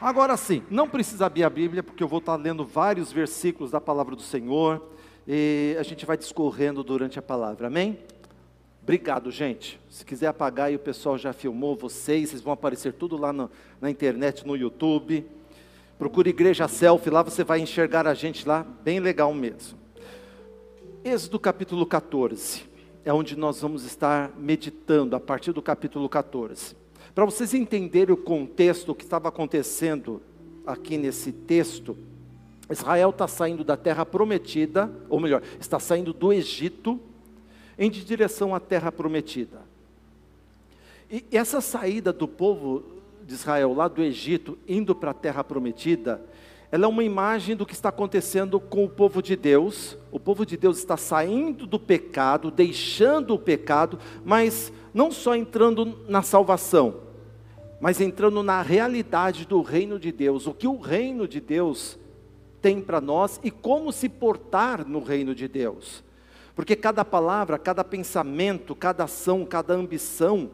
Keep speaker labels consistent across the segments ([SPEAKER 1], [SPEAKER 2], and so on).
[SPEAKER 1] Agora sim, não precisa abrir a Bíblia, porque eu vou estar lendo vários versículos da palavra do Senhor, e a gente vai discorrendo durante a palavra, amém? Obrigado, gente. Se quiser apagar aí, o pessoal já filmou vocês, vocês vão aparecer tudo lá no, na internet, no YouTube. Procure Igreja Selfie, lá você vai enxergar a gente lá, bem legal mesmo. Êxodo capítulo 14, é onde nós vamos estar meditando a partir do capítulo 14. Para vocês entenderem o contexto, o que estava acontecendo aqui nesse texto, Israel está saindo da terra prometida, ou melhor, está saindo do Egito em direção à terra prometida. E essa saída do povo de Israel lá do Egito, indo para a terra prometida, ela é uma imagem do que está acontecendo com o povo de Deus. O povo de Deus está saindo do pecado, deixando o pecado, mas não só entrando na salvação, mas entrando na realidade do reino de Deus, o que o reino de Deus tem para nós e como se portar no reino de Deus. Porque cada palavra, cada pensamento, cada ação, cada ambição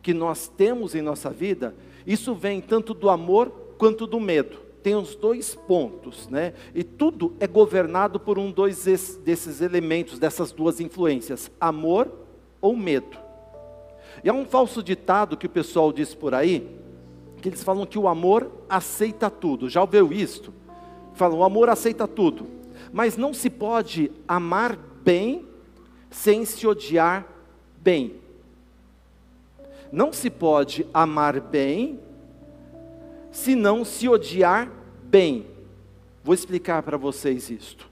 [SPEAKER 1] que nós temos em nossa vida, isso vem tanto do amor quanto do medo. Tem os dois pontos, né? E tudo é governado por um dois desses elementos, dessas duas influências, amor ou medo. E há um falso ditado que o pessoal diz por aí, que eles falam que o amor aceita tudo. Já ouviu isto? Falam, o amor aceita tudo. Mas não se pode amar bem sem se odiar bem. Não se pode amar bem se não se odiar bem. Vou explicar para vocês isto.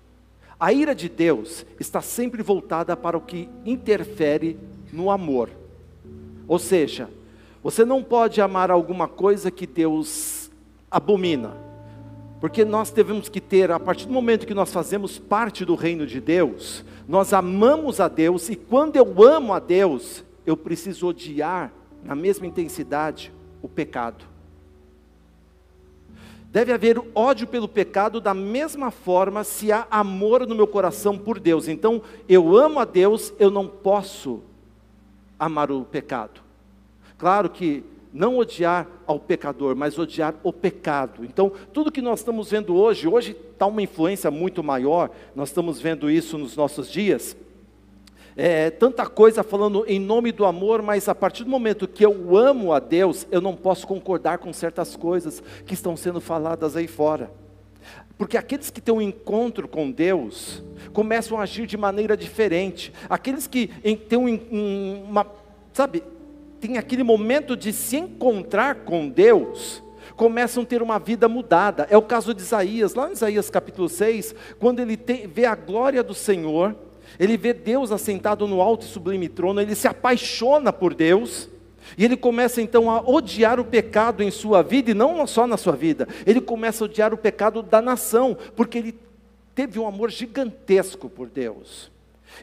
[SPEAKER 1] A ira de Deus está sempre voltada para o que interfere no amor. Ou seja, você não pode amar alguma coisa que Deus abomina. Porque nós devemos que ter, a partir do momento que nós fazemos parte do reino de Deus, nós amamos a Deus, e quando eu amo a Deus, eu preciso odiar, na mesma intensidade, o pecado. Deve haver ódio pelo pecado da mesma forma se há amor no meu coração por Deus. Então, eu amo a Deus, eu não posso amar o pecado. Claro que não odiar ao pecador, mas odiar o pecado. Então, tudo que nós estamos vendo hoje, hoje está uma influência muito maior, nós estamos vendo isso nos nossos dias. É, tanta coisa falando em nome do amor, mas a partir do momento que eu amo a Deus, eu não posso concordar com certas coisas que estão sendo faladas aí fora. Porque aqueles que têm um encontro com Deus começam a agir de maneira diferente. Aqueles que têm um, uma, sabe, tem aquele momento de se encontrar com Deus, começam a ter uma vida mudada. É o caso de Isaías, lá em Isaías capítulo 6, quando ele tem, vê a glória do Senhor, ele vê Deus assentado no alto e sublime trono, ele se apaixona por Deus, e ele começa então a odiar o pecado em sua vida, e não só na sua vida, ele começa a odiar o pecado da nação, porque ele teve um amor gigantesco por Deus.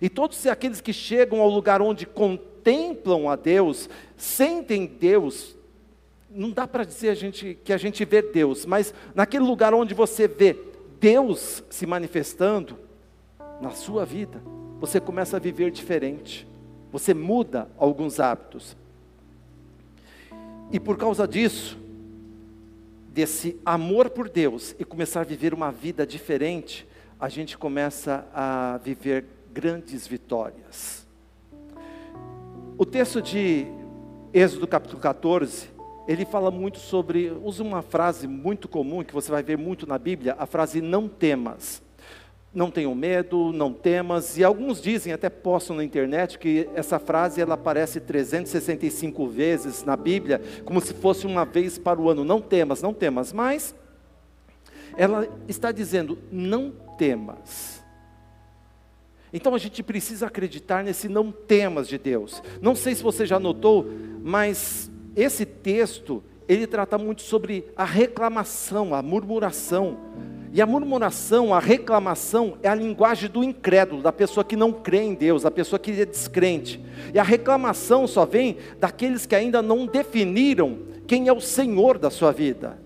[SPEAKER 1] E todos aqueles que chegam ao lugar onde contemplam a Deus, sentem Deus, não dá para dizer a gente, que a gente vê Deus, mas naquele lugar onde você vê Deus se manifestando na sua vida, você começa a viver diferente, você muda alguns hábitos. E por causa disso, desse amor por Deus e começar a viver uma vida diferente, a gente começa a viver grandes vitórias. O texto de Êxodo capítulo 14, ele fala muito sobre, usa uma frase muito comum que você vai ver muito na Bíblia, a frase não temas. Não tenham medo, não temas, e alguns dizem, até postam na internet, que essa frase ela aparece 365 vezes na Bíblia, como se fosse uma vez para o ano. Não temas, não temas, mas ela está dizendo: não temas. Então a gente precisa acreditar nesse não temas de Deus. Não sei se você já notou, mas esse texto, ele trata muito sobre a reclamação, a murmuração. E a murmuração, a reclamação é a linguagem do incrédulo, da pessoa que não crê em Deus, da pessoa que é descrente. E a reclamação só vem daqueles que ainda não definiram quem é o Senhor da sua vida.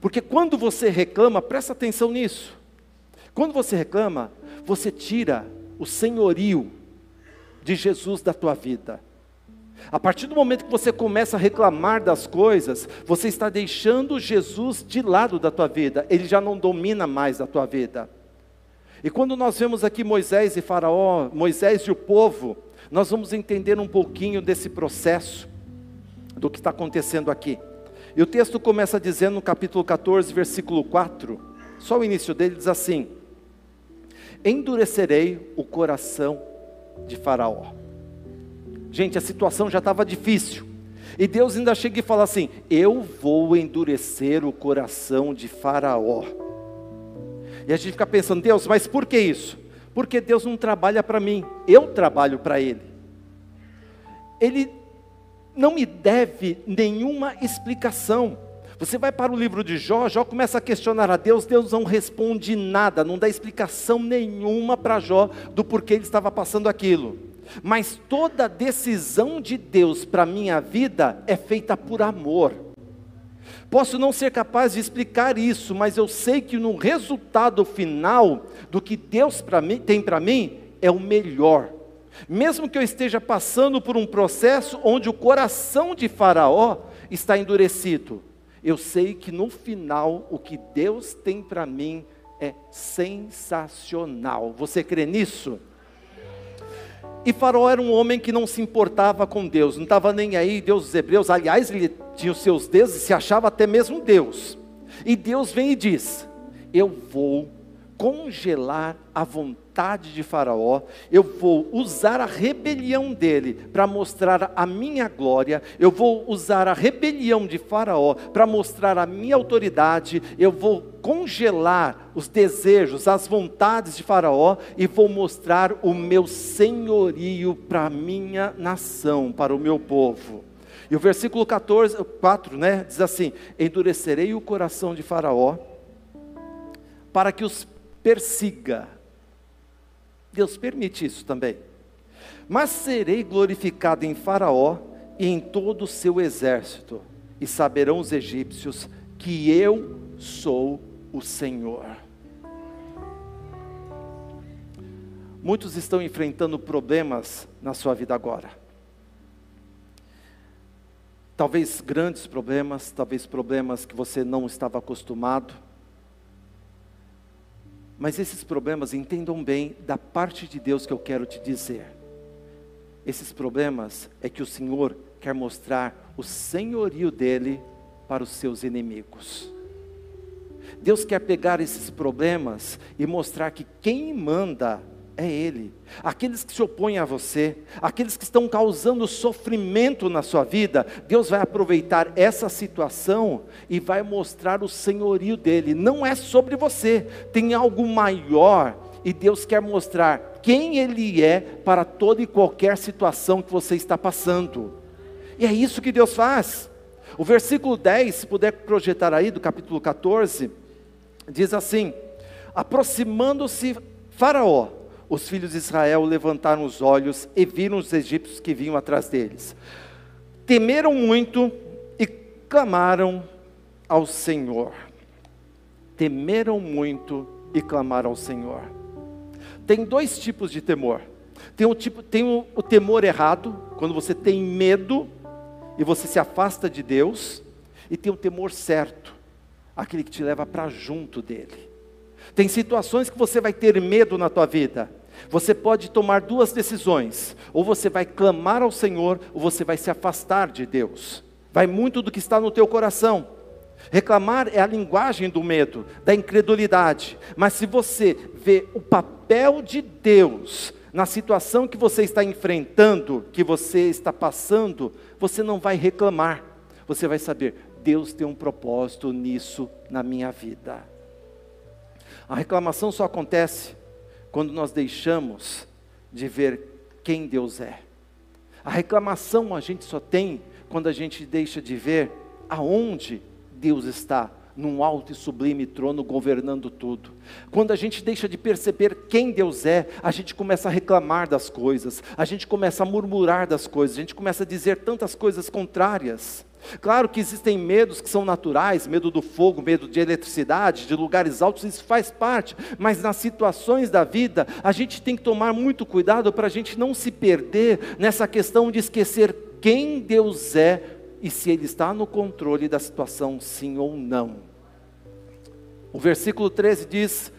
[SPEAKER 1] Porque quando você reclama, presta atenção nisso. Quando você reclama, você tira o senhorio de Jesus da tua vida. A partir do momento que você começa a reclamar das coisas, você está deixando Jesus de lado da tua vida, ele já não domina mais a tua vida. E quando nós vemos aqui Moisés e Faraó, Moisés e o povo, nós vamos entender um pouquinho desse processo, do que está acontecendo aqui. E o texto começa dizendo no capítulo 14, versículo 4, só o início dele diz assim: Endurecerei o coração de Faraó Gente, a situação já estava difícil. E Deus ainda chega e fala assim: Eu vou endurecer o coração de Faraó. E a gente fica pensando, Deus, mas por que isso? Porque Deus não trabalha para mim, eu trabalho para Ele. Ele não me deve nenhuma explicação. Você vai para o livro de Jó, Jó começa a questionar a Deus, Deus não responde nada, não dá explicação nenhuma para Jó do porquê ele estava passando aquilo. Mas toda decisão de Deus para a minha vida é feita por amor. Posso não ser capaz de explicar isso, mas eu sei que no resultado final do que Deus mim, tem para mim é o melhor. Mesmo que eu esteja passando por um processo onde o coração de Faraó está endurecido, eu sei que no final o que Deus tem para mim é sensacional. Você crê nisso? E Faraó era um homem que não se importava com Deus, não estava nem aí, Deus dos Hebreus, aliás, ele tinha os seus deuses, se achava até mesmo Deus. E Deus vem e diz: Eu vou congelar a vontade de Faraó, eu vou usar a rebelião dele para mostrar a minha glória, eu vou usar a rebelião de Faraó para mostrar a minha autoridade, eu vou congelar os desejos, as vontades de Faraó e vou mostrar o meu senhorio para a minha nação, para o meu povo. E o versículo 14, 4, né, diz assim: Endurecerei o coração de Faraó, para que os persiga. Deus permite isso também. Mas serei glorificado em Faraó e em todo o seu exército, e saberão os egípcios que eu sou o Senhor. Muitos estão enfrentando problemas na sua vida agora. Talvez grandes problemas, talvez problemas que você não estava acostumado mas esses problemas, entendam bem da parte de Deus que eu quero te dizer. Esses problemas é que o Senhor quer mostrar o senhorio dele para os seus inimigos. Deus quer pegar esses problemas e mostrar que quem manda é Ele. Aqueles que se opõem a você, aqueles que estão causando sofrimento na sua vida, Deus vai aproveitar essa situação e vai mostrar o senhorio dele. Não é sobre você, tem algo maior e Deus quer mostrar quem Ele é para toda e qualquer situação que você está passando. E é isso que Deus faz. O versículo 10, se puder projetar aí, do capítulo 14, diz assim: Aproximando-se Faraó, os filhos de Israel levantaram os olhos e viram os egípcios que vinham atrás deles. Temeram muito e clamaram ao Senhor. Temeram muito e clamaram ao Senhor. Tem dois tipos de temor. Tem, um tipo, tem o, o temor errado, quando você tem medo e você se afasta de Deus, e tem o temor certo, aquele que te leva para junto dele. Tem situações que você vai ter medo na tua vida. Você pode tomar duas decisões: ou você vai clamar ao Senhor, ou você vai se afastar de Deus. Vai muito do que está no teu coração. Reclamar é a linguagem do medo, da incredulidade. Mas se você vê o papel de Deus na situação que você está enfrentando, que você está passando, você não vai reclamar. Você vai saber, Deus tem um propósito nisso na minha vida. A reclamação só acontece quando nós deixamos de ver quem Deus é. A reclamação a gente só tem quando a gente deixa de ver aonde Deus está, num alto e sublime trono governando tudo. Quando a gente deixa de perceber quem Deus é, a gente começa a reclamar das coisas, a gente começa a murmurar das coisas, a gente começa a dizer tantas coisas contrárias. Claro que existem medos que são naturais, medo do fogo, medo de eletricidade, de lugares altos, isso faz parte, mas nas situações da vida, a gente tem que tomar muito cuidado para a gente não se perder nessa questão de esquecer quem Deus é e se Ele está no controle da situação, sim ou não. O versículo 13 diz: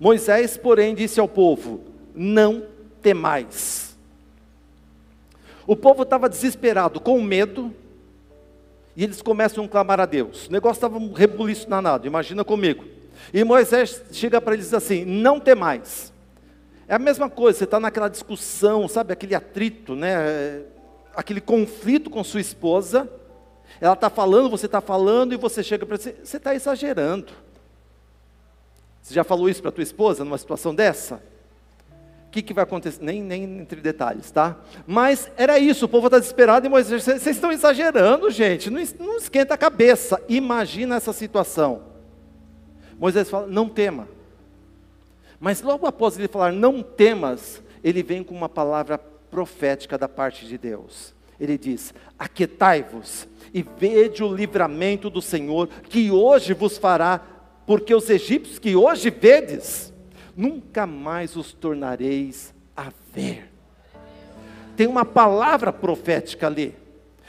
[SPEAKER 1] Moisés, porém, disse ao povo: Não temais. O povo estava desesperado, com medo, e eles começam a clamar a Deus. O negócio estava um rebuliço danado, imagina comigo. E Moisés chega para eles e diz assim: Não temais. É a mesma coisa, você está naquela discussão, sabe, aquele atrito, né? aquele conflito com sua esposa. Ela está falando, você está falando, e você chega para você, você está exagerando. Você já falou isso para tua esposa numa situação dessa? Que, que vai acontecer? Nem, nem entre detalhes, tá? Mas era isso, o povo está desesperado e Moisés, vocês estão exagerando, gente, não, não esquenta a cabeça. Imagina essa situação. Moisés fala, não tema. Mas logo após ele falar, não temas, ele vem com uma palavra profética da parte de Deus. Ele diz: Aquietai-vos e vede o livramento do Senhor, que hoje vos fará, porque os egípcios que hoje vedes, nunca mais os tornareis a ver. Tem uma palavra profética ali.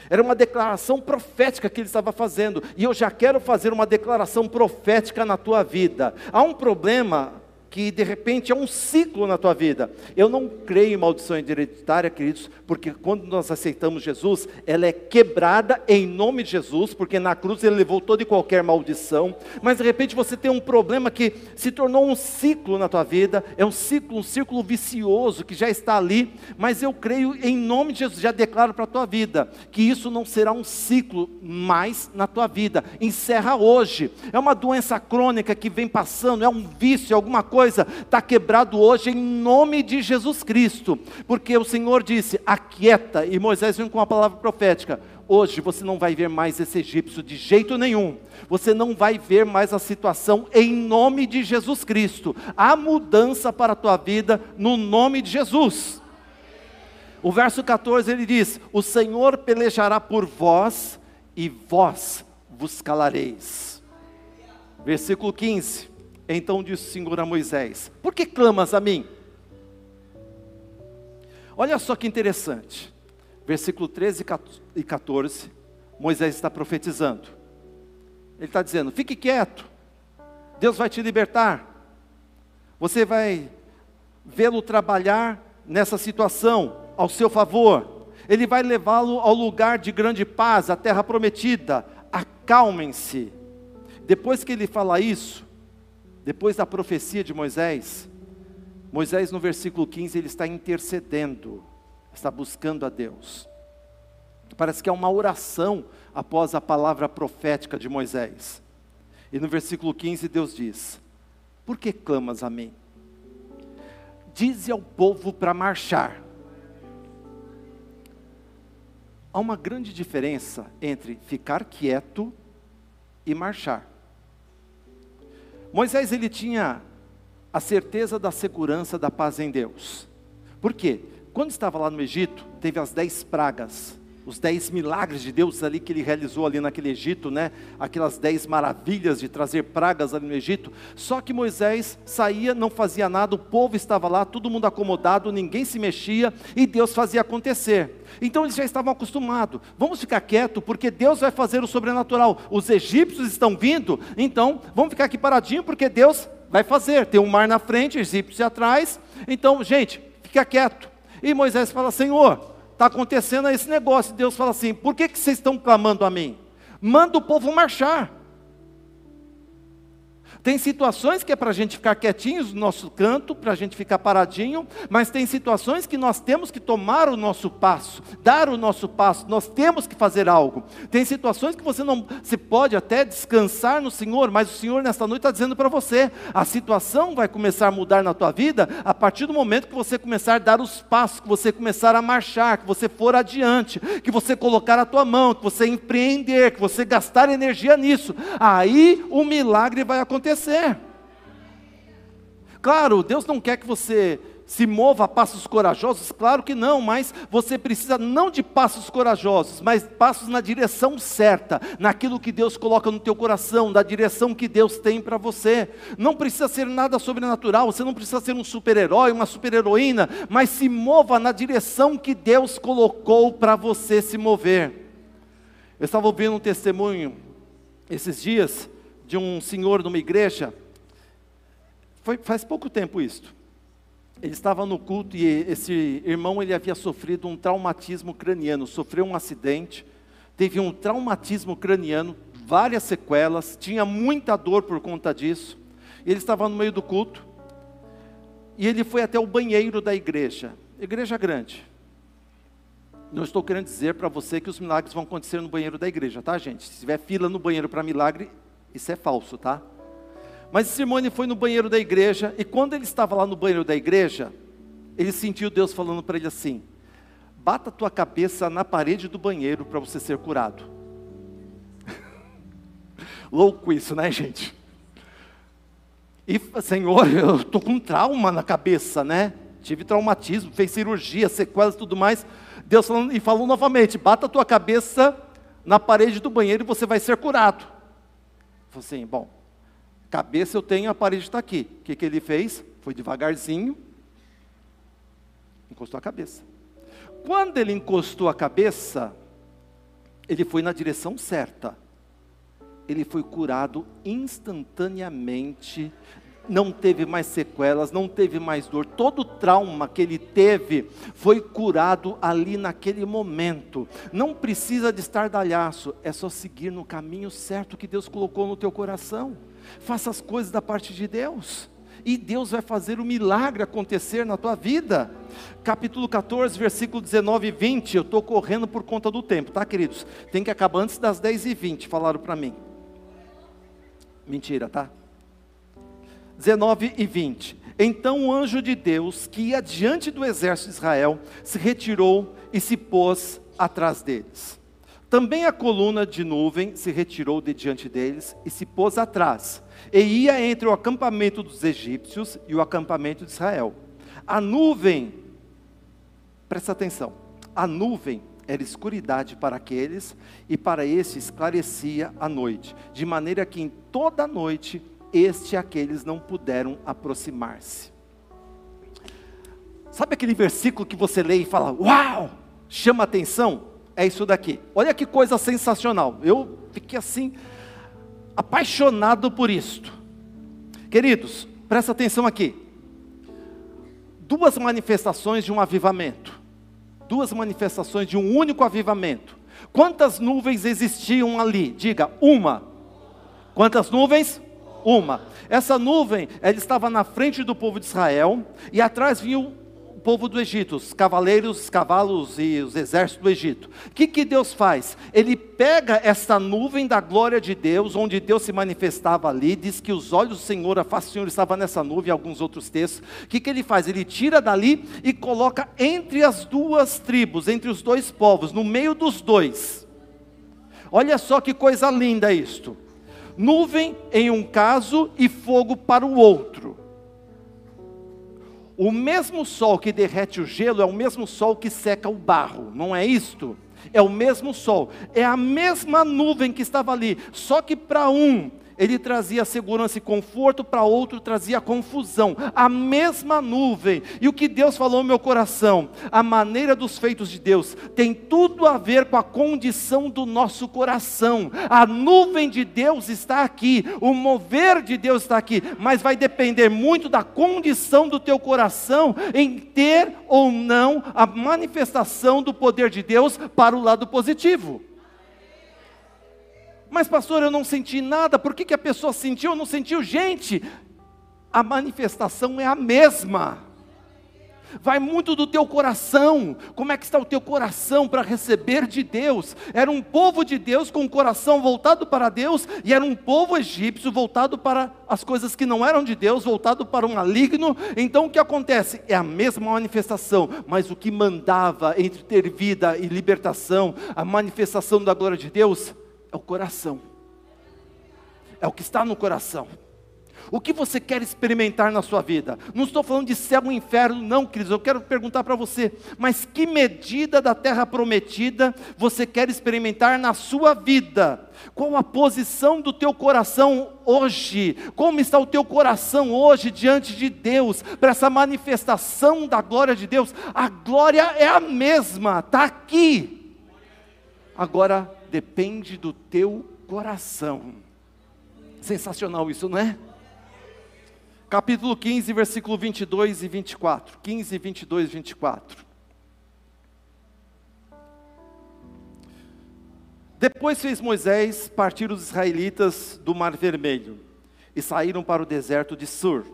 [SPEAKER 1] Era uma declaração profética que ele estava fazendo, e eu já quero fazer uma declaração profética na tua vida. Há um problema que de repente é um ciclo na tua vida. Eu não creio em maldição hereditária, queridos, porque quando nós aceitamos Jesus, ela é quebrada em nome de Jesus, porque na cruz ele levou toda e qualquer maldição. Mas de repente você tem um problema que se tornou um ciclo na tua vida, é um ciclo, um círculo vicioso que já está ali, mas eu creio em nome de Jesus, já declaro para a tua vida, que isso não será um ciclo mais na tua vida. Encerra hoje. É uma doença crônica que vem passando, é um vício, é alguma coisa coisa está quebrado hoje em nome de Jesus Cristo, porque o Senhor disse: aquieta, e Moisés vem com a palavra profética. Hoje você não vai ver mais esse egípcio de jeito nenhum. Você não vai ver mais a situação em nome de Jesus Cristo. Há mudança para a tua vida no nome de Jesus. O verso 14 ele diz: O Senhor pelejará por vós e vós vos calareis. Versículo 15. Então disse o Senhor a Moisés: Por que clamas a mim? Olha só que interessante. Versículo 13 e 14, Moisés está profetizando. Ele está dizendo: Fique quieto, Deus vai te libertar. Você vai vê-lo trabalhar nessa situação ao seu favor. Ele vai levá-lo ao lugar de grande paz, a terra prometida. Acalmem-se. Depois que ele fala isso, depois da profecia de Moisés, Moisés no versículo 15 ele está intercedendo, está buscando a Deus. Parece que é uma oração após a palavra profética de Moisés. E no versículo 15 Deus diz: Por que clamas a mim? Dize ao povo para marchar. Há uma grande diferença entre ficar quieto e marchar. Moisés ele tinha a certeza da segurança da paz em Deus. Por quê? Quando estava lá no Egito, teve as dez pragas, os dez milagres de Deus ali que ele realizou ali naquele Egito, né? Aquelas dez maravilhas de trazer pragas ali no Egito. Só que Moisés saía, não fazia nada, o povo estava lá, todo mundo acomodado, ninguém se mexia e Deus fazia acontecer. Então eles já estavam acostumados. Vamos ficar quieto, porque Deus vai fazer o sobrenatural. Os egípcios estão vindo, então vamos ficar aqui paradinho, porque Deus vai fazer. Tem um mar na frente, egípcios atrás. Então, gente, fica quieto. E Moisés fala: Senhor, está acontecendo esse negócio. Deus fala assim: por que, que vocês estão clamando a mim? Manda o povo marchar. Tem situações que é para a gente ficar quietinhos no nosso canto, para a gente ficar paradinho, mas tem situações que nós temos que tomar o nosso passo, dar o nosso passo, nós temos que fazer algo. Tem situações que você não, se pode até descansar no Senhor, mas o Senhor nesta noite está dizendo para você, a situação vai começar a mudar na tua vida a partir do momento que você começar a dar os passos, que você começar a marchar, que você for adiante, que você colocar a tua mão, que você empreender, que você gastar energia nisso. Aí o milagre vai acontecer acontecer. Claro, Deus não quer que você se mova a passos corajosos? Claro que não, mas você precisa não de passos corajosos, mas passos na direção certa, naquilo que Deus coloca no teu coração, da direção que Deus tem para você. Não precisa ser nada sobrenatural, você não precisa ser um super-herói, uma super-heroína, mas se mova na direção que Deus colocou para você se mover. Eu estava ouvindo um testemunho esses dias de um senhor numa igreja, foi, faz pouco tempo isso ele estava no culto e esse irmão ele havia sofrido um traumatismo craniano, sofreu um acidente, teve um traumatismo craniano, várias sequelas, tinha muita dor por conta disso. Ele estava no meio do culto e ele foi até o banheiro da igreja, igreja grande. Não estou querendo dizer para você que os milagres vão acontecer no banheiro da igreja, tá, gente? Se tiver fila no banheiro para milagre, isso é falso, tá? Mas Simone foi no banheiro da igreja, e quando ele estava lá no banheiro da igreja, ele sentiu Deus falando para ele assim: bata tua cabeça na parede do banheiro para você ser curado. Louco isso, né, gente? E, Senhor, eu estou com trauma na cabeça, né? Tive traumatismo, fez cirurgia, sequelas e tudo mais. Deus falando, e falou novamente: bata tua cabeça na parede do banheiro e você vai ser curado. Falei assim, bom, Cabeça eu tenho, a parede está aqui. O que, que ele fez? Foi devagarzinho, encostou a cabeça. Quando ele encostou a cabeça, ele foi na direção certa. Ele foi curado instantaneamente, não teve mais sequelas, não teve mais dor. Todo trauma que ele teve foi curado ali naquele momento. Não precisa de estardalhaço, é só seguir no caminho certo que Deus colocou no teu coração faça as coisas da parte de Deus. E Deus vai fazer o milagre acontecer na tua vida. Capítulo 14, versículo 19 e 20. Eu estou correndo por conta do tempo, tá, queridos? Tem que acabar antes das 10 e 20, falaram para mim. Mentira, tá? 19 e 20. Então o anjo de Deus, que ia diante do exército de Israel, se retirou e se pôs atrás deles. Também a coluna de nuvem se retirou de diante deles e se pôs atrás, e ia entre o acampamento dos egípcios e o acampamento de Israel. A nuvem, presta atenção, a nuvem era escuridade para aqueles, e para este esclarecia a noite, de maneira que em toda a noite este e aqueles não puderam aproximar-se. Sabe aquele versículo que você lê e fala, uau, chama atenção? é isso daqui. Olha que coisa sensacional. Eu fiquei assim, apaixonado por isto. Queridos, presta atenção aqui. Duas manifestações de um avivamento. Duas manifestações de um único avivamento. Quantas nuvens existiam ali? Diga, uma. Quantas nuvens? Uma. Essa nuvem, ela estava na frente do povo de Israel e atrás vinha o povo do Egito, os cavaleiros, os cavalos e os exércitos do Egito. O que, que Deus faz? Ele pega essa nuvem da glória de Deus, onde Deus se manifestava ali, diz que os olhos do Senhor, a face do Senhor estava nessa nuvem, alguns outros textos. O que, que ele faz? Ele tira dali e coloca entre as duas tribos, entre os dois povos, no meio dos dois. Olha só que coisa linda isto. Nuvem em um caso e fogo para o outro. O mesmo sol que derrete o gelo é o mesmo sol que seca o barro, não é isto? É o mesmo sol, é a mesma nuvem que estava ali, só que para um ele trazia segurança e conforto, para outro trazia confusão. A mesma nuvem. E o que Deus falou no meu coração, a maneira dos feitos de Deus tem tudo a ver com a condição do nosso coração. A nuvem de Deus está aqui, o mover de Deus está aqui, mas vai depender muito da condição do teu coração em ter ou não a manifestação do poder de Deus para o lado positivo. Mas, pastor, eu não senti nada, por que, que a pessoa sentiu ou não sentiu? Gente, a manifestação é a mesma. Vai muito do teu coração. Como é que está o teu coração para receber de Deus? Era um povo de Deus com o coração voltado para Deus, e era um povo egípcio voltado para as coisas que não eram de Deus, voltado para o maligno. Então o que acontece? É a mesma manifestação, mas o que mandava entre ter vida e libertação, a manifestação da glória de Deus, é o coração. É o que está no coração. O que você quer experimentar na sua vida? Não estou falando de céu e inferno, não, queridos. Eu quero perguntar para você, mas que medida da terra prometida você quer experimentar na sua vida? Qual a posição do teu coração hoje? Como está o teu coração hoje diante de Deus, para essa manifestação da glória de Deus? A glória é a mesma, está aqui. Agora depende do teu coração. Sensacional isso, não é? Capítulo 15, versículo 22 e 24. 15, 22 e 24. Depois fez Moisés partir os israelitas do Mar Vermelho e saíram para o deserto de Sur.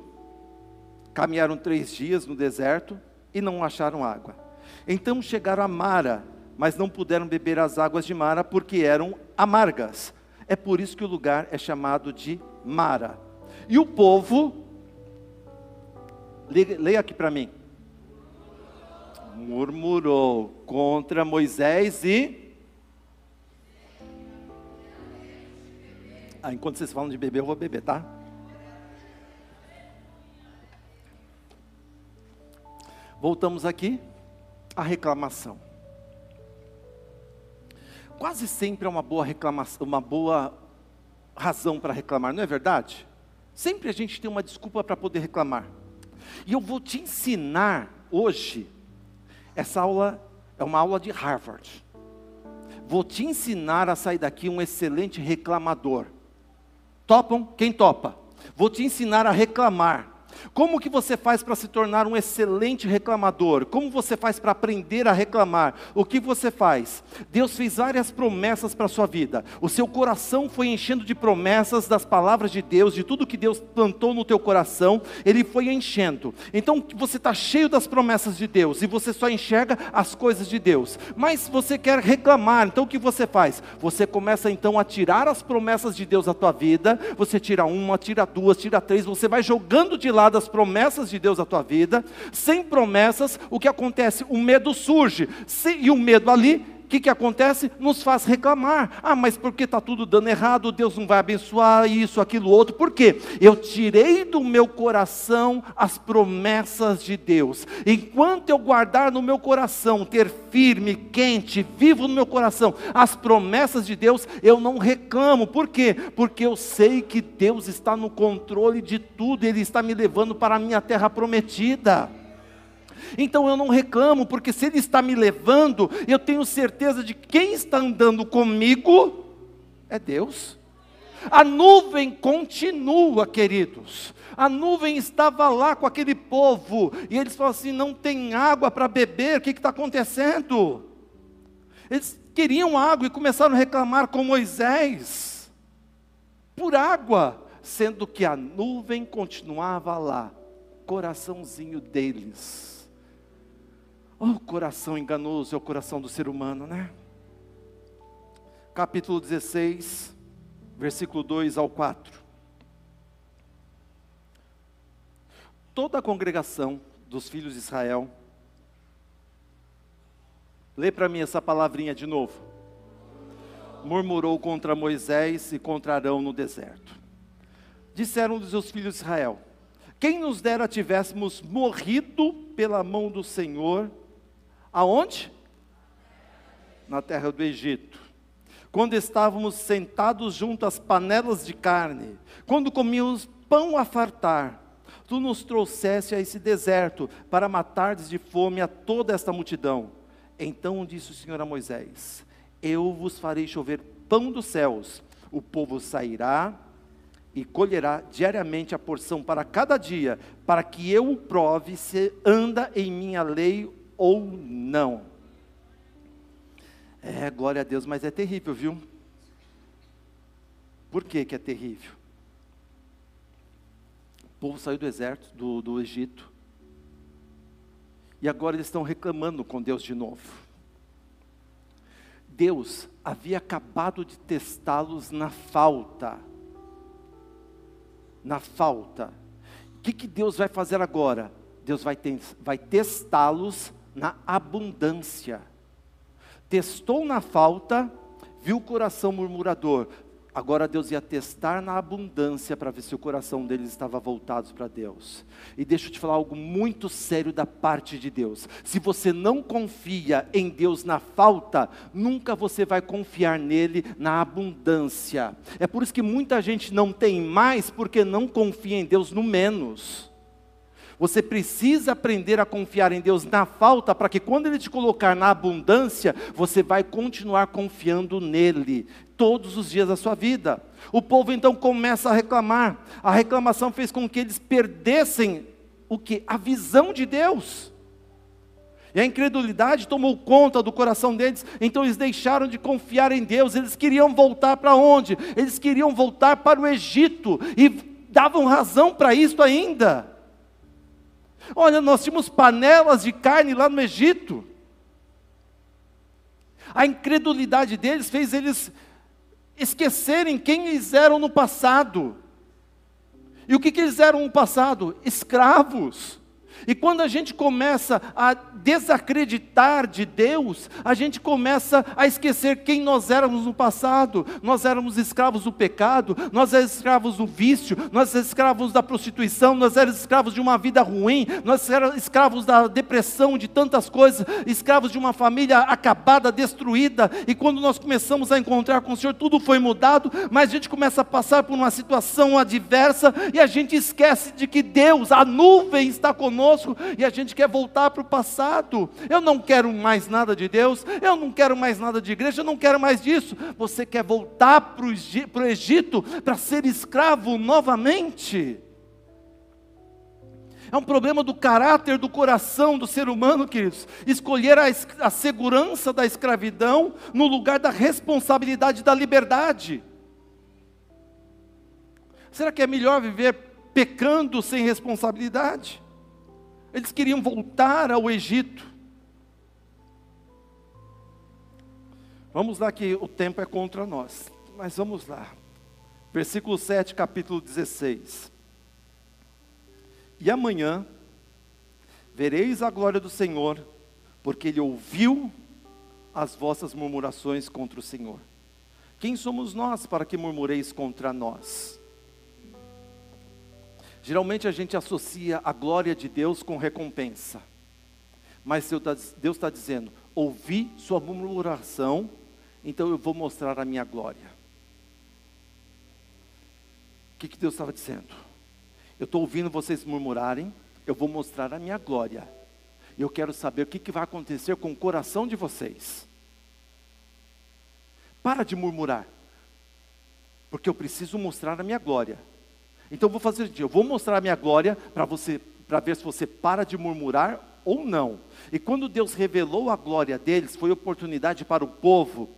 [SPEAKER 1] Caminharam três dias no deserto e não acharam água. Então chegaram a Mara, mas não puderam beber as águas de Mara porque eram amargas. É por isso que o lugar é chamado de Mara. E o povo, leia, aqui para mim, murmurou contra Moisés e Ah, enquanto vocês falam de beber, eu vou beber, tá? Voltamos aqui à reclamação. Quase sempre é uma boa reclamação, uma boa razão para reclamar, não é verdade? Sempre a gente tem uma desculpa para poder reclamar. E eu vou te ensinar hoje. Essa aula é uma aula de Harvard. Vou te ensinar a sair daqui um excelente reclamador. Topam? Quem topa? Vou te ensinar a reclamar. Como que você faz para se tornar um excelente reclamador? Como você faz para aprender a reclamar? O que você faz? Deus fez várias promessas para a sua vida. O seu coração foi enchendo de promessas das palavras de Deus, de tudo que Deus plantou no teu coração, ele foi enchendo. Então você está cheio das promessas de Deus e você só enxerga as coisas de Deus. Mas você quer reclamar, então o que você faz? Você começa então a tirar as promessas de Deus da tua vida. Você tira uma, tira duas, tira três, você vai jogando de lado das promessas de Deus à tua vida. Sem promessas, o que acontece? O medo surge. e o medo ali o que, que acontece? Nos faz reclamar. Ah, mas porque está tudo dando errado, Deus não vai abençoar isso, aquilo, outro. Por quê? Eu tirei do meu coração as promessas de Deus. Enquanto eu guardar no meu coração, ter firme, quente, vivo no meu coração as promessas de Deus, eu não reclamo. Por quê? Porque eu sei que Deus está no controle de tudo, Ele está me levando para a minha terra prometida. Então eu não reclamo, porque se Ele está me levando, eu tenho certeza de que quem está andando comigo é Deus. A nuvem continua, queridos. A nuvem estava lá com aquele povo, e eles falam assim: não tem água para beber, o que está acontecendo? Eles queriam água e começaram a reclamar com Moisés, por água, sendo que a nuvem continuava lá, coraçãozinho deles Oh, coração enganoso é o coração do ser humano, né? Capítulo 16, versículo 2 ao 4. Toda a congregação dos filhos de Israel, lê para mim essa palavrinha de novo. Murmurou contra Moisés e contra Arão no deserto. Disseram os seus filhos de Israel: Quem nos dera tivéssemos morrido pela mão do Senhor Aonde? Na terra do Egito. Quando estávamos sentados junto às panelas de carne, quando comíamos pão a fartar, tu nos trouxeste a esse deserto para matardes de fome a toda esta multidão. Então disse o Senhor a Moisés: Eu vos farei chover pão dos céus, o povo sairá e colherá diariamente a porção para cada dia, para que eu o prove se anda em minha lei ou não. É, glória a Deus, mas é terrível, viu? Por que, que é terrível? O povo saiu do exército, do, do Egito, e agora eles estão reclamando com Deus de novo. Deus havia acabado de testá-los na falta. Na falta. O que, que Deus vai fazer agora? Deus vai, vai testá-los na abundância. Testou na falta, viu o coração murmurador. Agora Deus ia testar na abundância para ver se o coração deles estava voltado para Deus. E deixa eu te falar algo muito sério da parte de Deus. Se você não confia em Deus na falta, nunca você vai confiar nele na abundância. É por isso que muita gente não tem mais porque não confia em Deus no menos. Você precisa aprender a confiar em Deus na falta, para que quando Ele te colocar na abundância, você vai continuar confiando nele todos os dias da sua vida. O povo então começa a reclamar. A reclamação fez com que eles perdessem o que? A visão de Deus. E a incredulidade tomou conta do coração deles, então eles deixaram de confiar em Deus. Eles queriam voltar para onde? Eles queriam voltar para o Egito e davam razão para isso ainda. Olha, nós tínhamos panelas de carne lá no Egito. A incredulidade deles fez eles esquecerem quem eles eram no passado. E o que, que eles eram no passado? Escravos. E quando a gente começa a desacreditar de Deus, a gente começa a esquecer quem nós éramos no passado. Nós éramos escravos do pecado, nós éramos escravos do vício, nós éramos escravos da prostituição, nós éramos escravos de uma vida ruim, nós éramos escravos da depressão, de tantas coisas, escravos de uma família acabada, destruída. E quando nós começamos a encontrar com o Senhor, tudo foi mudado, mas a gente começa a passar por uma situação adversa e a gente esquece de que Deus, a nuvem está conosco conosco e a gente quer voltar para o passado. Eu não quero mais nada de Deus, eu não quero mais nada de igreja, eu não quero mais disso. Você quer voltar para o Egito para ser escravo novamente? É um problema do caráter, do coração do ser humano, queridos. Escolher a, a, segurança da escravidão no lugar da responsabilidade da liberdade. Será que é melhor viver pecando sem responsabilidade? Eles queriam voltar ao Egito. Vamos lá que o tempo é contra nós. Mas vamos lá. Versículo 7, capítulo 16. E amanhã vereis a glória do Senhor, porque ele ouviu as vossas murmurações contra o Senhor. Quem somos nós para que murmureis contra nós? Geralmente a gente associa a glória de Deus com recompensa. Mas Deus está dizendo: ouvi sua murmuração, então eu vou mostrar a minha glória. O que, que Deus estava dizendo? Eu estou ouvindo vocês murmurarem, eu vou mostrar a minha glória. E eu quero saber o que, que vai acontecer com o coração de vocês. Para de murmurar, porque eu preciso mostrar a minha glória. Então vou fazer o seguinte, eu vou mostrar a minha glória para você, para ver se você para de murmurar ou não. E quando Deus revelou a glória deles, foi oportunidade para o povo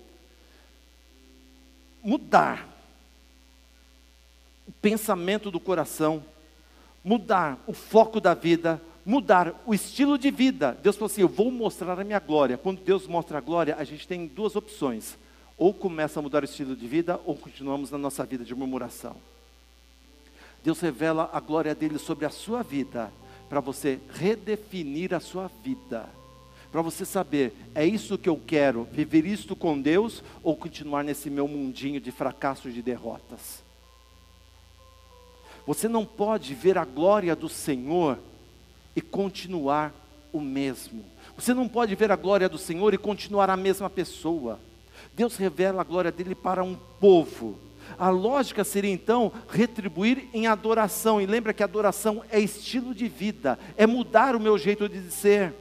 [SPEAKER 1] mudar o pensamento do coração, mudar o foco da vida, mudar o estilo de vida. Deus falou assim: Eu vou mostrar a minha glória. Quando Deus mostra a glória, a gente tem duas opções: ou começa a mudar o estilo de vida, ou continuamos na nossa vida de murmuração. Deus revela a glória dele sobre a sua vida, para você redefinir a sua vida. Para você saber, é isso que eu quero, viver isto com Deus ou continuar nesse meu mundinho de fracassos e de derrotas. Você não pode ver a glória do Senhor e continuar o mesmo. Você não pode ver a glória do Senhor e continuar a mesma pessoa. Deus revela a glória dele para um povo a lógica seria então retribuir em adoração. E lembra que adoração é estilo de vida, é mudar o meu jeito de ser.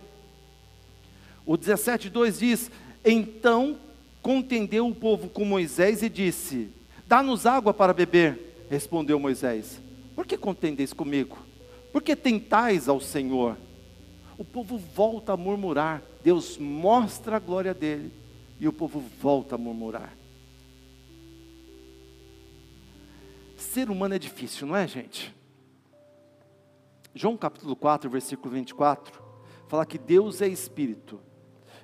[SPEAKER 1] O 17:2 diz: "Então contendeu o povo com Moisés e disse: Dá-nos água para beber." Respondeu Moisés: Por que contendeis comigo? Por que tentais ao Senhor? O povo volta a murmurar. Deus mostra a glória dele e o povo volta a murmurar. Ser humano é difícil, não é, gente? João capítulo 4, versículo 24, fala que Deus é espírito.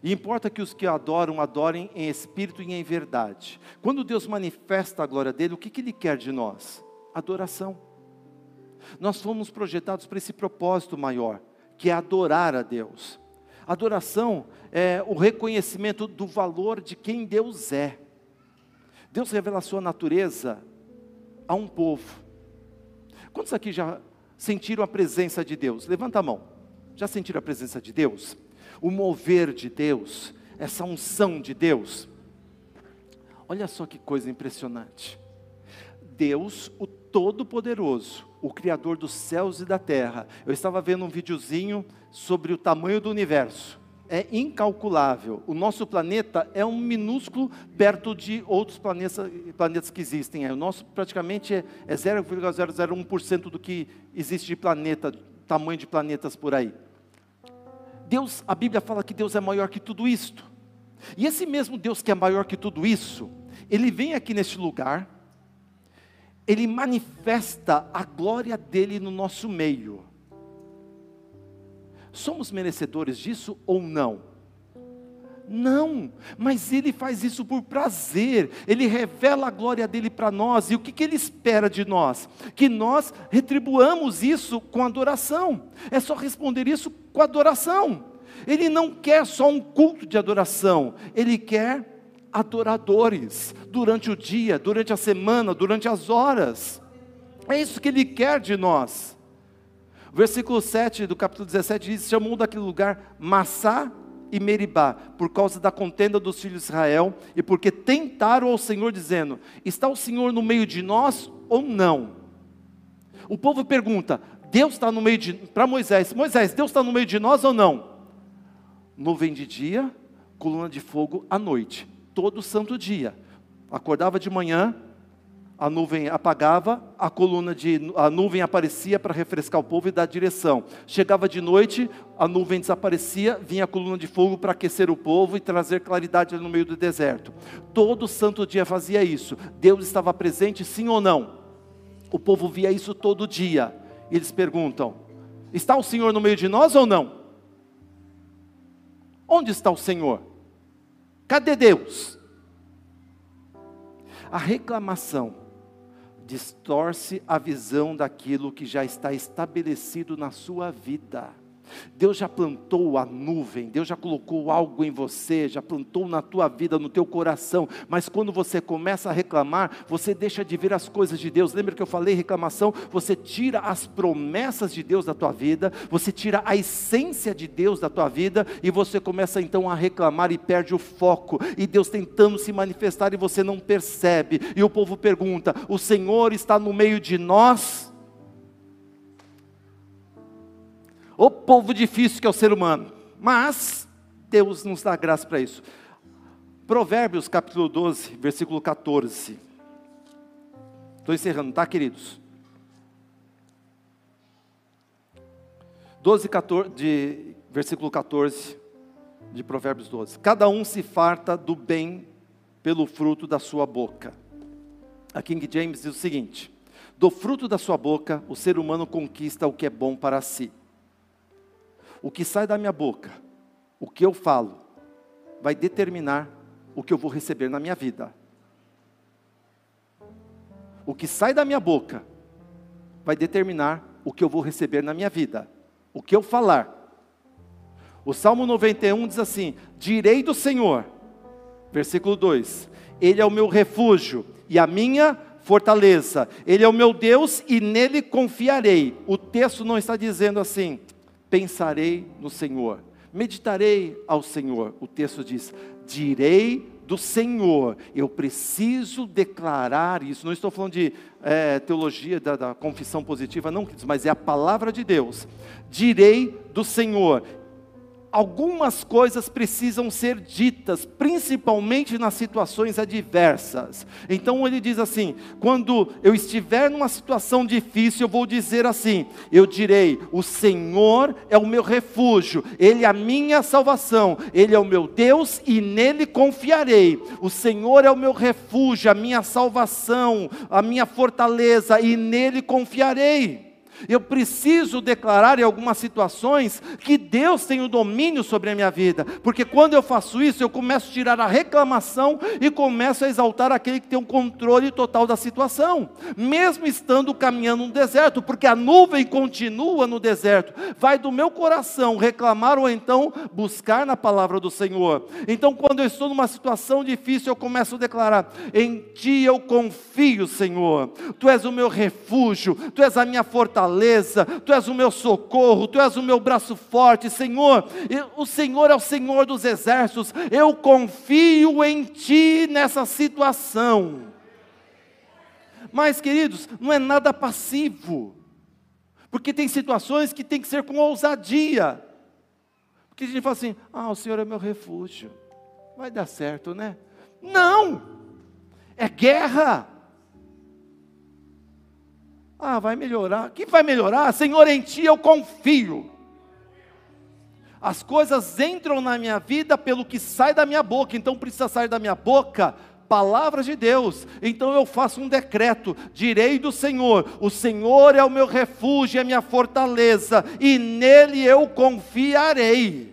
[SPEAKER 1] E importa que os que adoram, adorem em espírito e em verdade. Quando Deus manifesta a glória dele, o que, que ele quer de nós? Adoração. Nós fomos projetados para esse propósito maior, que é adorar a Deus. Adoração é o reconhecimento do valor de quem Deus é. Deus revela a sua natureza a um povo. Quantos aqui já sentiram a presença de Deus? Levanta a mão. Já sentiram a presença de Deus? O mover de Deus, essa unção de Deus. Olha só que coisa impressionante. Deus, o Todo-Poderoso, o Criador dos céus e da terra. Eu estava vendo um videozinho sobre o tamanho do universo. É incalculável. O nosso planeta é um minúsculo perto de outros planetas, planetas que existem. O nosso praticamente é, é 0,001% do que existe de planeta, tamanho de planetas por aí. Deus, a Bíblia fala que Deus é maior que tudo isto. E esse mesmo Deus que é maior que tudo isso, ele vem aqui neste lugar, ele manifesta a glória dele no nosso meio. Somos merecedores disso ou não? Não, mas ele faz isso por prazer, ele revela a glória dele para nós, e o que, que ele espera de nós? Que nós retribuamos isso com adoração, é só responder isso com adoração. Ele não quer só um culto de adoração, ele quer adoradores durante o dia, durante a semana, durante as horas. É isso que ele quer de nós. O versículo 7 do capítulo 17 diz: chamou daquele lugar Massá e Meribá, por causa da contenda dos filhos de Israel, e porque tentaram ao Senhor, dizendo: Está o Senhor no meio de nós ou não? O povo pergunta: Deus está no meio de. Para Moisés: Moisés, Deus está no meio de nós ou não? Nuvem de dia, coluna de fogo à noite todo santo dia. Acordava de manhã, a nuvem apagava, a coluna de a nuvem aparecia para refrescar o povo e dar direção. Chegava de noite, a nuvem desaparecia, vinha a coluna de fogo para aquecer o povo e trazer claridade no meio do deserto. Todo santo dia fazia isso. Deus estava presente, sim ou não? O povo via isso todo dia. Eles perguntam: Está o Senhor no meio de nós ou não? Onde está o Senhor? Cadê Deus? A reclamação distorce a visão daquilo que já está estabelecido na sua vida. Deus já plantou a nuvem, Deus já colocou algo em você, já plantou na tua vida, no teu coração, mas quando você começa a reclamar, você deixa de ver as coisas de Deus. Lembra que eu falei reclamação? Você tira as promessas de Deus da tua vida, você tira a essência de Deus da tua vida e você começa então a reclamar e perde o foco. E Deus tentando se manifestar e você não percebe. E o povo pergunta: "O Senhor está no meio de nós?" O povo difícil que é o ser humano. Mas Deus nos dá graça para isso. Provérbios capítulo 12, versículo 14. Estou encerrando, tá, queridos? 12, 14, de, versículo 14 de Provérbios 12. Cada um se farta do bem pelo fruto da sua boca. A King James diz o seguinte: Do fruto da sua boca, o ser humano conquista o que é bom para si. O que sai da minha boca, o que eu falo, vai determinar o que eu vou receber na minha vida. O que sai da minha boca vai determinar o que eu vou receber na minha vida. O que eu falar. O Salmo 91 diz assim: Direi do Senhor, versículo 2: Ele é o meu refúgio e a minha fortaleza, Ele é o meu Deus e nele confiarei. O texto não está dizendo assim, pensarei no Senhor, meditarei ao Senhor. O texto diz: direi do Senhor. Eu preciso declarar isso. Não estou falando de é, teologia da, da confissão positiva, não, mas é a palavra de Deus. Direi do Senhor algumas coisas precisam ser ditas, principalmente nas situações adversas. Então ele diz assim: quando eu estiver numa situação difícil, eu vou dizer assim: eu direi, o Senhor é o meu refúgio, Ele é a minha salvação, Ele é o meu Deus e nele confiarei. O Senhor é o meu refúgio, a minha salvação, a minha fortaleza, e nele confiarei. Eu preciso declarar em algumas situações que Deus tem o domínio sobre a minha vida, porque quando eu faço isso, eu começo a tirar a reclamação e começo a exaltar aquele que tem o controle total da situação, mesmo estando caminhando no deserto, porque a nuvem continua no deserto, vai do meu coração reclamar ou então buscar na palavra do Senhor. Então, quando eu estou numa situação difícil, eu começo a declarar: Em Ti eu confio, Senhor, Tu és o meu refúgio, Tu és a minha fortaleza fortaleza, Tu és o meu socorro, Tu és o meu braço forte, Senhor. O Senhor é o Senhor dos exércitos, eu confio em Ti nessa situação. Mas, queridos, não é nada passivo, porque tem situações que tem que ser com ousadia. Porque a gente fala assim: ah, o Senhor é meu refúgio, vai dar certo, né? Não, é guerra. Ah, vai melhorar. Que vai melhorar? Senhor, em Ti eu confio. As coisas entram na minha vida pelo que sai da minha boca, então precisa sair da minha boca palavras de Deus. Então eu faço um decreto: direi do Senhor: o Senhor é o meu refúgio, é a minha fortaleza, e nele eu confiarei.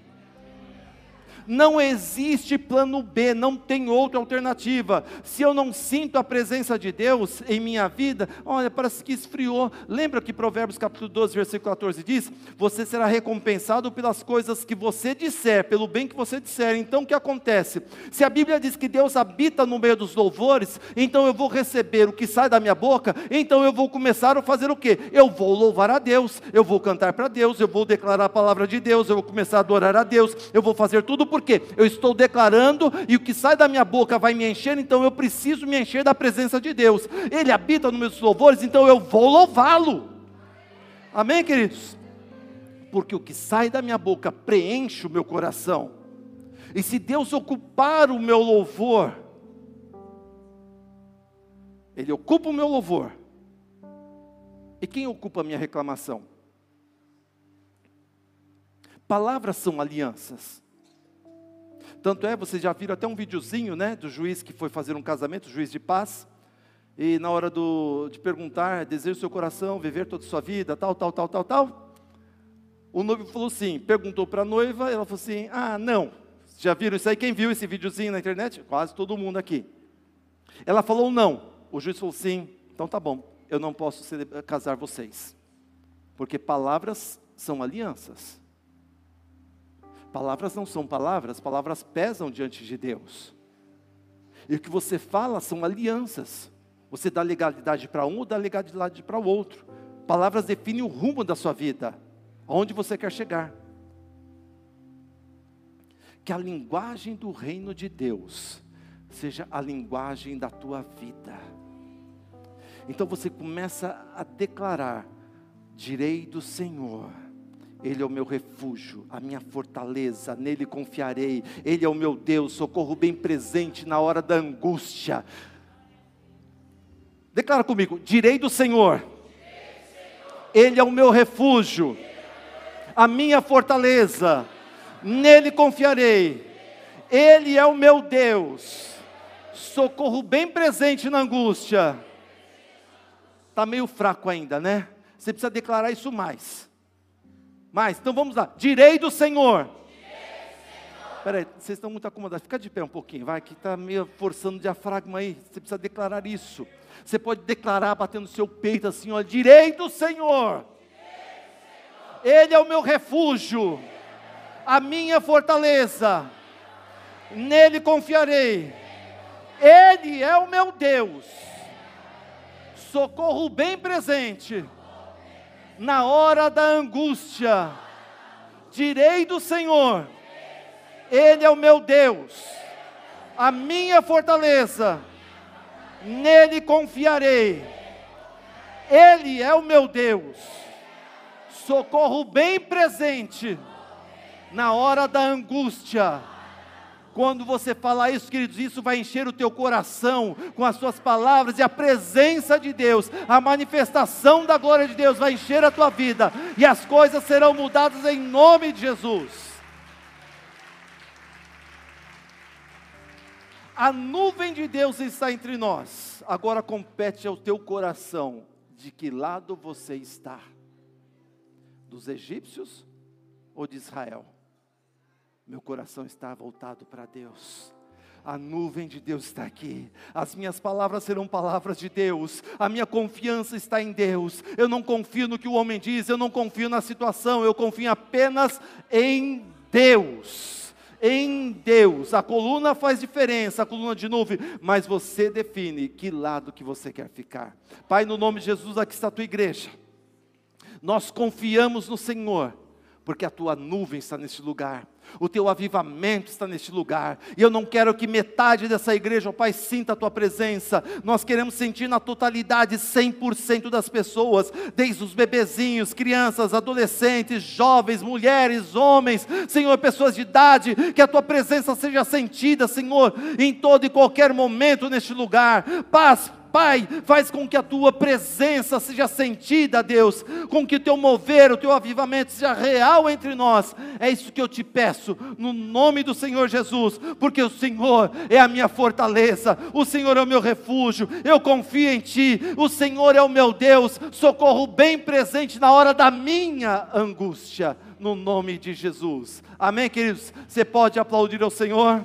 [SPEAKER 1] Não existe plano B, não tem outra alternativa. Se eu não sinto a presença de Deus em minha vida, olha, parece que esfriou. Lembra que Provérbios capítulo 12, versículo 14 diz: Você será recompensado pelas coisas que você disser, pelo bem que você disser. Então o que acontece? Se a Bíblia diz que Deus habita no meio dos louvores, então eu vou receber o que sai da minha boca, então eu vou começar a fazer o quê? Eu vou louvar a Deus, eu vou cantar para Deus, eu vou declarar a palavra de Deus, eu vou começar a adorar a Deus, eu vou fazer tudo por quê? Eu estou declarando e o que sai da minha boca vai me encher, então eu preciso me encher da presença de Deus. Ele habita nos meus louvores, então eu vou louvá-lo. Amém, queridos? Porque o que sai da minha boca preenche o meu coração. E se Deus ocupar o meu louvor, Ele ocupa o meu louvor. E quem ocupa a minha reclamação? Palavras são alianças. Tanto é, vocês já viram até um videozinho, né, do juiz que foi fazer um casamento, juiz de paz, e na hora do, de perguntar, desejo seu coração, viver toda a sua vida, tal, tal, tal, tal, tal, o noivo falou assim, perguntou para a noiva, ela falou assim, ah, não, já viram isso aí? Quem viu esse videozinho na internet? Quase todo mundo aqui. Ela falou não, o juiz falou sim, então tá bom, eu não posso casar vocês, porque palavras são alianças. Palavras não são palavras, palavras pesam diante de Deus. E o que você fala são alianças. Você dá legalidade para um ou dá legalidade para o outro. Palavras definem o rumo da sua vida, aonde você quer chegar. Que a linguagem do reino de Deus seja a linguagem da tua vida. Então você começa a declarar: direi do Senhor ele é o meu refúgio, a minha fortaleza, nele confiarei. Ele é o meu Deus, socorro bem presente na hora da angústia. Declara comigo: direi do Senhor, Ele é o meu refúgio, a minha fortaleza, nele confiarei. Ele é o meu Deus, socorro bem presente na angústia. Está meio fraco ainda, né? Você precisa declarar isso mais. Mais, então vamos lá. Direi do Senhor. Espera aí, vocês estão muito acomodados. Fica de pé um pouquinho, vai, que está meio forçando o diafragma aí. Você precisa declarar isso. Você pode declarar batendo seu peito assim, ó, direi do Senhor. Ele é o meu refúgio, a minha fortaleza. Nele confiarei. Ele é o meu Deus. Socorro bem presente na hora da angústia. Direi do Senhor, Ele é o meu Deus, a minha fortaleza, nele confiarei. Ele é o meu Deus, socorro bem presente na hora da angústia. Quando você falar isso, queridos, isso vai encher o teu coração com as suas palavras e a presença de Deus, a manifestação da glória de Deus vai encher a tua vida e as coisas serão mudadas em nome de Jesus. A nuvem de Deus está entre nós. Agora compete ao teu coração de que lado você está. Dos egípcios ou de Israel? Meu coração está voltado para Deus. A nuvem de Deus está aqui. As minhas palavras serão palavras de Deus. A minha confiança está em Deus. Eu não confio no que o homem diz, eu não confio na situação, eu confio apenas em Deus. Em Deus. A coluna faz diferença, a coluna de nuvem, mas você define que lado que você quer ficar. Pai, no nome de Jesus, aqui está a tua igreja. Nós confiamos no Senhor porque a tua nuvem está neste lugar, o teu avivamento está neste lugar, e eu não quero que metade dessa igreja, ó Pai, sinta a tua presença, nós queremos sentir na totalidade 100% das pessoas, desde os bebezinhos, crianças, adolescentes, jovens, mulheres, homens, Senhor, pessoas de idade, que a tua presença seja sentida, Senhor, em todo e qualquer momento neste lugar, paz, Pai, faz com que a tua presença seja sentida, Deus, com que o teu mover, o teu avivamento seja real entre nós. É isso que eu te peço, no nome do Senhor Jesus, porque o Senhor é a minha fortaleza, o Senhor é o meu refúgio, eu confio em Ti, o Senhor é o meu Deus, socorro bem presente na hora da minha angústia, no nome de Jesus. Amém, queridos? Você pode aplaudir ao Senhor?